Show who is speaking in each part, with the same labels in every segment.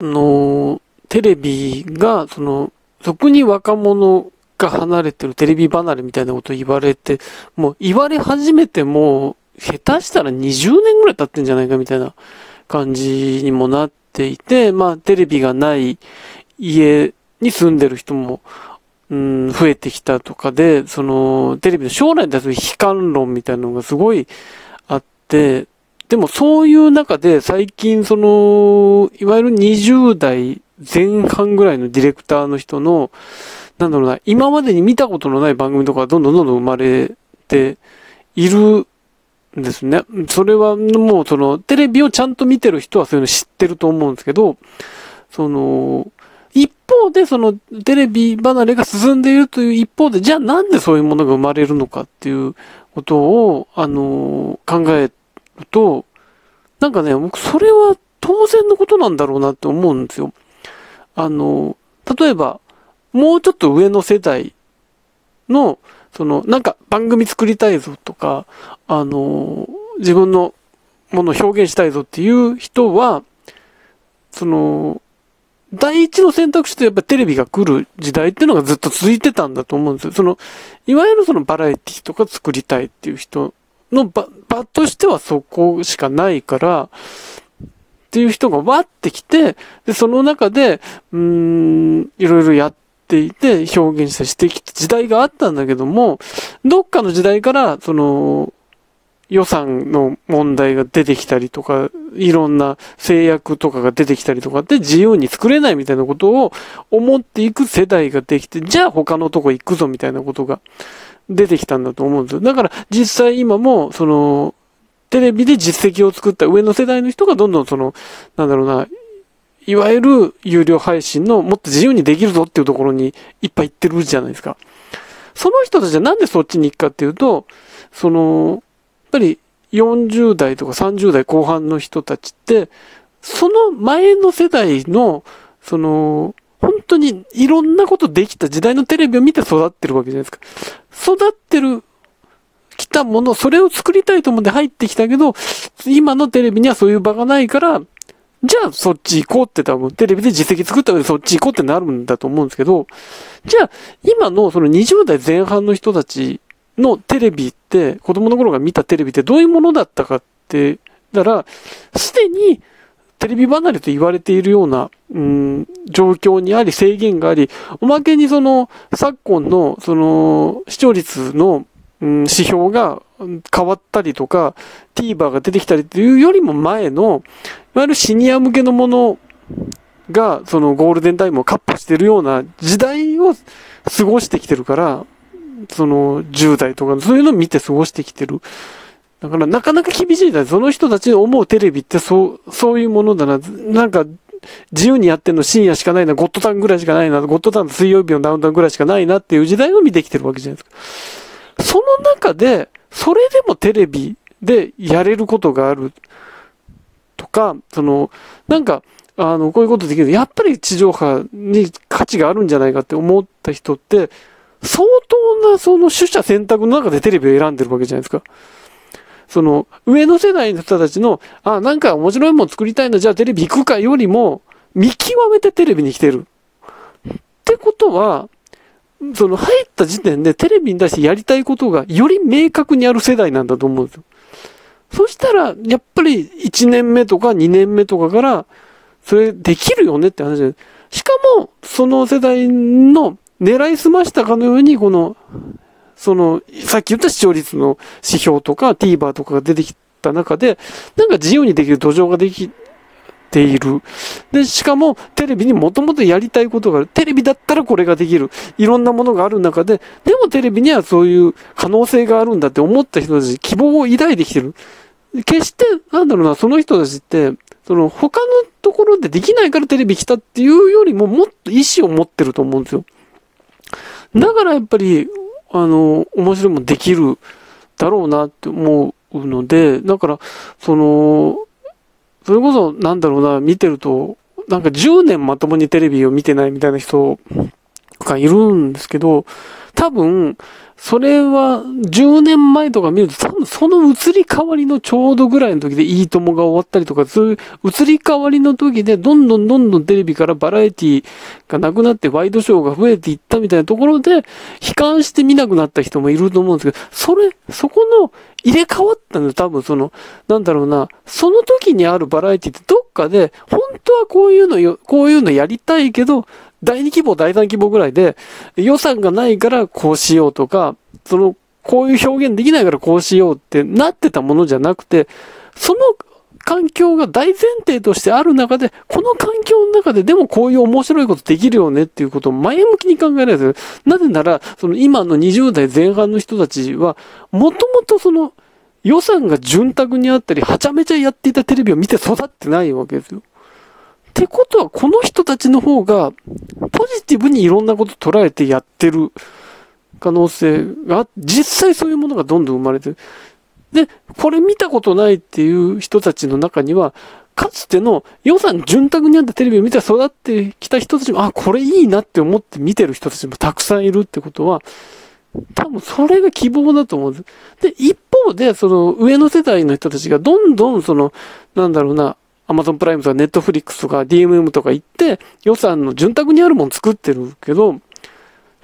Speaker 1: の、テレビが、その、そこに若者が離れてる、テレビ離れみたいなこと言われて、もう言われ始めても、下手したら20年ぐらい経ってんじゃないかみたいな感じにもなっていて、まあ、テレビがない家に住んでる人も、うん、増えてきたとかで、その、テレビの将来に対する悲観論みたいなのがすごいあって、でもそういう中で最近その、いわゆる20代前半ぐらいのディレクターの人の、なんだろうな、今までに見たことのない番組とかどんどんどんどん生まれているんですね。それはもうその、テレビをちゃんと見てる人はそういうの知ってると思うんですけど、その、一方でそのテレビ離れが進んでいるという一方で、じゃあなんでそういうものが生まれるのかっていうことを、あの、考えると、なんかね、僕それは当然のことなんだろうなって思うんですよ。あの、例えば、もうちょっと上の世代の、その、なんか番組作りたいぞとか、あの、自分のものを表現したいぞっていう人は、その、第一の選択肢とやっぱテレビが来る時代っていうのがずっと続いてたんだと思うんですよ。その、いわゆるそのバラエティとか作りたいっていう人の場、場としてはそこしかないから、っていう人がわってきて、で、その中で、うん、いろいろやっていて、表現したしてきた時代があったんだけども、どっかの時代から、その、予算の問題が出てきたりとか、いろんな制約とかが出てきたりとかで自由に作れないみたいなことを思っていく世代ができて、じゃあ他のとこ行くぞみたいなことが出てきたんだと思うんですよ。だから実際今も、その、テレビで実績を作った上の世代の人がどんどんその、なんだろうな、いわゆる有料配信のもっと自由にできるぞっていうところにいっぱい行ってるじゃないですか。その人たちはなんでそっちに行くかっていうと、その、やっぱり40代とか30代後半の人たちって、その前の世代の、その、当にいろんなことできた時代のテレビを見て育ってるわけじゃないですか。育ってる、来たもの、それを作りたいと思って入ってきたけど、今のテレビにはそういう場がないから、じゃあそっち行こうって多分テレビで実績作った上でそっち行こうってなるんだと思うんですけど、じゃあ今のその20代前半の人たちのテレビって、子供の頃が見たテレビってどういうものだったかって、だから、すでにテレビ離れと言われているような、うん、状況にあり、制限があり、おまけにその、昨今の、その、視聴率の、うん、指標が変わったりとか、TVer が出てきたりっていうよりも前の、いわゆるシニア向けのものが、そのゴールデンタイムをカップしてるような時代を過ごしてきてるから、その10代とか、そういうのを見て過ごしてきてる。だからなかなか厳しいだ。その人たちの思うテレビってそう、そういうものだな。なんか、自由にやってんの深夜しかないな、ゴッドタンぐらいしかないな、ゴッドタン水曜日のダウンタウンぐらいしかないなっていう時代を見てきてるわけじゃないですか。その中で、それでもテレビでやれることがあるとか、その、なんか、あの、こういうことできる。やっぱり地上波に価値があるんじゃないかって思った人って、相当なその取捨選択の中でテレビを選んでるわけじゃないですか。その、上の世代の人たちの、あ、なんか面白いもん作りたいな、じゃあテレビ行くかよりも、見極めてテレビに来てる。ってことは、その入った時点でテレビに出してやりたいことがより明確にある世代なんだと思うんですよ。そしたら、やっぱり1年目とか2年目とかから、それできるよねって話です。しかも、その世代の狙いすましたかのように、この、その、さっき言った視聴率の指標とか TVer とかが出てきた中で、なんか自由にできる土壌ができている。で、しかもテレビにもともとやりたいことがある。テレビだったらこれができる。いろんなものがある中で、でもテレビにはそういう可能性があるんだって思った人たち、希望を抱いてきてる。決して、なんだろうな、その人たちって、その他のところでできないからテレビ来たっていうよりももっと意志を持ってると思うんですよ。だからやっぱり、あの、面白いもできるだろうなって思うので、だから、その、それこそ、なんだろうな、見てると、なんか10年まともにテレビを見てないみたいな人比いるんですけど、多分、それは10年前とか見ると多分その移り変わりのちょうどぐらいの時でいいともが終わったりとか、そういう移り変わりの時でどんどんどんどんテレビからバラエティがなくなってワイドショーが増えていったみたいなところで悲観して見なくなった人もいると思うんですけど、それ、そこの入れ替わったの多分その、なんだろうな、その時にあるバラエティってどっかで本当はこういうのよ、こういうのやりたいけど、第2規模、第3規模ぐらいで、予算がないからこうしようとか、その、こういう表現できないからこうしようってなってたものじゃなくて、その環境が大前提としてある中で、この環境の中ででもこういう面白いことできるよねっていうことを前向きに考えられるんです。なぜなら、その今の20代前半の人たちは、もともとその予算が潤沢にあったり、はちゃめちゃやっていたテレビを見て育ってないわけですよ。ってことは、この人たちの方が、ポジティブにいろんなこと捉えてやってる可能性が、実際そういうものがどんどん生まれてる。で、これ見たことないっていう人たちの中には、かつての予算潤沢にあったテレビを見て育ってきた人たちも、あ、これいいなって思って見てる人たちもたくさんいるってことは、多分それが希望だと思うんです。で、一方で、その上の世代の人たちがどんどんその、なんだろうな、アマゾンプライムとかネットフリックスとか DMM とか行って予算の潤沢にあるもの作ってるけど、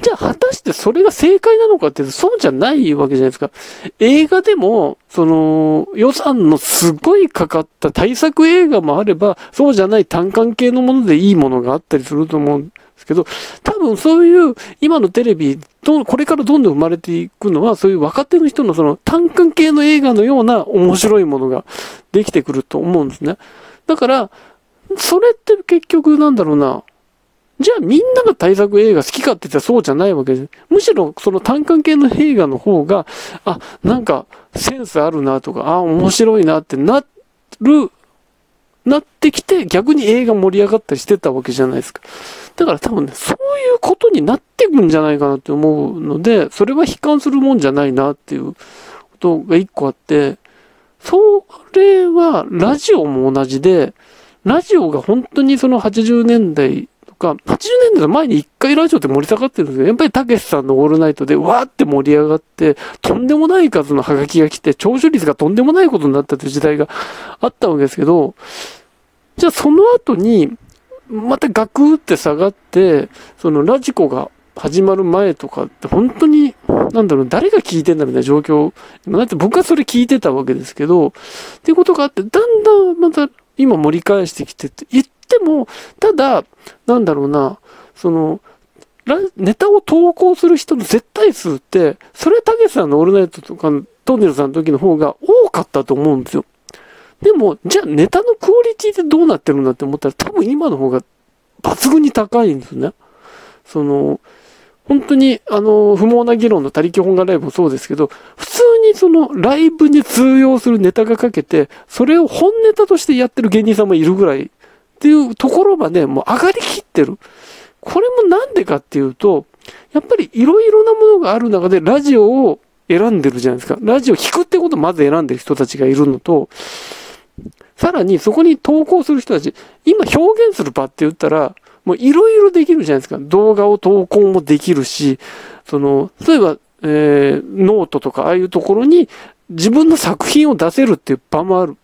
Speaker 1: じゃあ果たしてそれが正解なのかっていうとそうじゃないわけじゃないですか。映画でも、その予算のすごいかかった対策映画もあれば、そうじゃない単関系のものでいいものがあったりすると思うんですけど、多分そういう今のテレビ、これからどんどん生まれていくのは、そういう若手の人のその単関系の映画のような面白いものができてくると思うんですね。だから、それって結局なんだろうな。じゃあみんなが対策映画好きかって言ったらそうじゃないわけです。むしろその単関系の映画の方が、あ、なんかセンスあるなとか、あ、面白いなってなる、なってきて逆に映画盛り上がったりしてたわけじゃないですか。だから多分ね、そういうことになってくんじゃないかなって思うので、それは悲観するもんじゃないなっていうことが一個あって、それは、ラジオも同じで、ラジオが本当にその80年代とか、80年代の前に一回ラジオって盛り下がってるんですよ。やっぱりたけしさんのオールナイトでわーって盛り上がって、とんでもない数のハガキが来て、聴取率がとんでもないことになったという時代があったわけですけど、じゃあその後に、またガクーって下がって、そのラジコが始まる前とかって本当に、なんだろう、誰が聞いてんだみたいな状況。だって僕はそれ聞いてたわけですけど、っていうことがあって、だんだんまた今盛り返してきてって言っても、ただ、なんだろうな、その、ネタを投稿する人の絶対数って、それたけしさんのオールナイトとか、トンネルさんの時の方が多かったと思うんですよ。でも、じゃあネタのクオリティってどうなってるんだって思ったら、多分今の方が抜群に高いんですね。その、本当に、あの、不毛な議論の他力本願ライブもそうですけど、普通にそのライブに通用するネタがかけて、それを本ネタとしてやってる芸人さんもいるぐらいっていうところまでもう上がりきってる。これもなんでかっていうと、やっぱりいろいろなものがある中でラジオを選んでるじゃないですか。ラジオ聞くってことをまず選んでる人たちがいるのと、さらにそこに投稿する人たち、今表現する場って言ったら、もういろいろできるじゃないですか。動画を投稿もできるし、その、例えば、えー、ノートとかああいうところに自分の作品を出せるっていう場もある。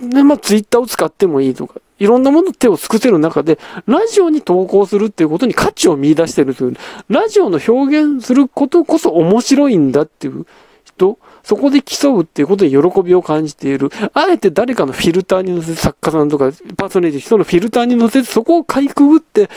Speaker 1: で、まあ、ツイッターを使ってもいいとか、いろんなもの手を尽くせる中で、ラジオに投稿するっていうことに価値を見出してるという、ラジオの表現することこそ面白いんだっていう人、そこで競うっていうことに喜びを感じている。あえて誰かのフィルターに乗せて作家さんとかパーソナリティ人のフィルターに乗せてそこをかいくぐって、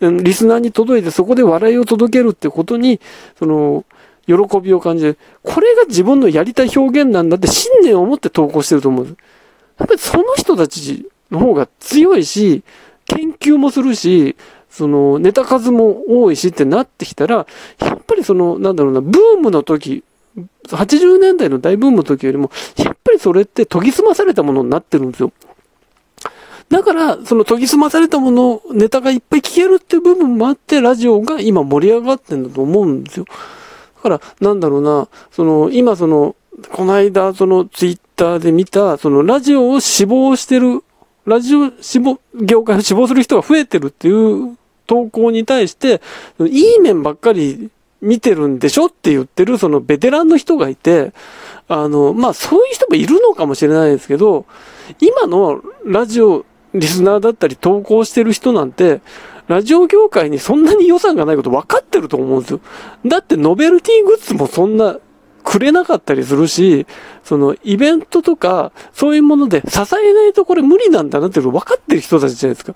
Speaker 1: リスナーに届いてそこで笑いを届けるってことに、その、喜びを感じる。これが自分のやりたい表現なんだって信念を持って投稿してると思う。やっぱりその人たちの方が強いし、研究もするし、そのネタ数も多いしってなってきたら、やっぱりその、なんだろうな、ブームの時、80年代の大ブームの時よりも、やっぱりそれって研ぎ澄まされたものになってるんですよ。だから、その研ぎ澄まされたもの、ネタがいっぱい聞けるっていう部分もあって、ラジオが今盛り上がってんだと思うんですよ。だから、なんだろうな、その、今その、この間、そのツイッターで見た、そのラジオを志望してる、ラジオ志望、業界を志望する人が増えてるっていう投稿に対して、いい面ばっかり見てるんでしょって言ってるそのベテランの人がいて、あの、まあそういう人もいるのかもしれないですけど、今のラジオ、リスナーだったり投稿してる人なんて、ラジオ業界にそんなに予算がないこと分かってると思うんですよ。だってノベルティグッズもそんなくれなかったりするし、そのイベントとか、そういうもので支えないとこれ無理なんだなっていうの分かってる人たちじゃないですか。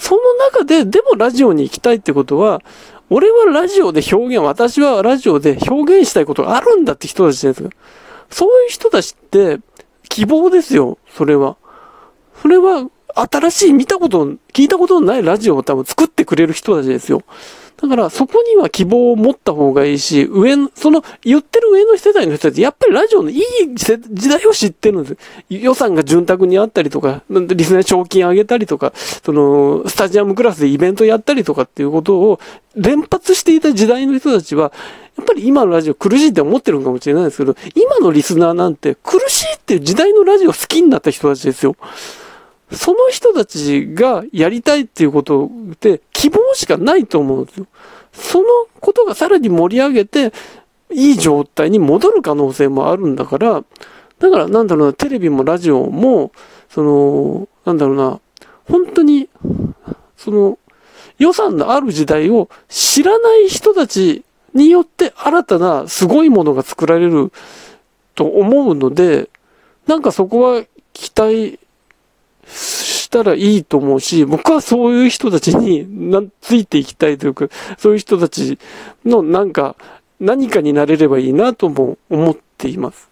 Speaker 1: その中で、でもラジオに行きたいってことは、俺はラジオで表現、私はラジオで表現したいことがあるんだって人たちじゃないですか。そういう人たちって、希望ですよ、それは。それは、新しい見たこと、聞いたことのないラジオを多分作ってくれる人たちですよ。だからそこには希望を持った方がいいし、上の、その言ってる上の世代の人たち、やっぱりラジオのいい時代を知ってるんです。予算が潤沢にあったりとか、リスナー賞金上げたりとか、その、スタジアムクラスでイベントやったりとかっていうことを連発していた時代の人たちは、やっぱり今のラジオ苦しいって思ってるかもしれないですけど、今のリスナーなんて苦しいっていう時代のラジオ好きになった人たちですよ。その人たちがやりたいっていうことで希望しかないと思うんですよ。そのことがさらに盛り上げて、いい状態に戻る可能性もあるんだから、だからなんだろうな、テレビもラジオも、その、なんだろうな、本当に、その、予算のある時代を知らない人たちによって新たなすごいものが作られると思うので、なんかそこは期待したらいいと思うし、僕はそういう人たちになついていきたいというか、そういう人たちのなんか、何かになれればいいなとも思っています。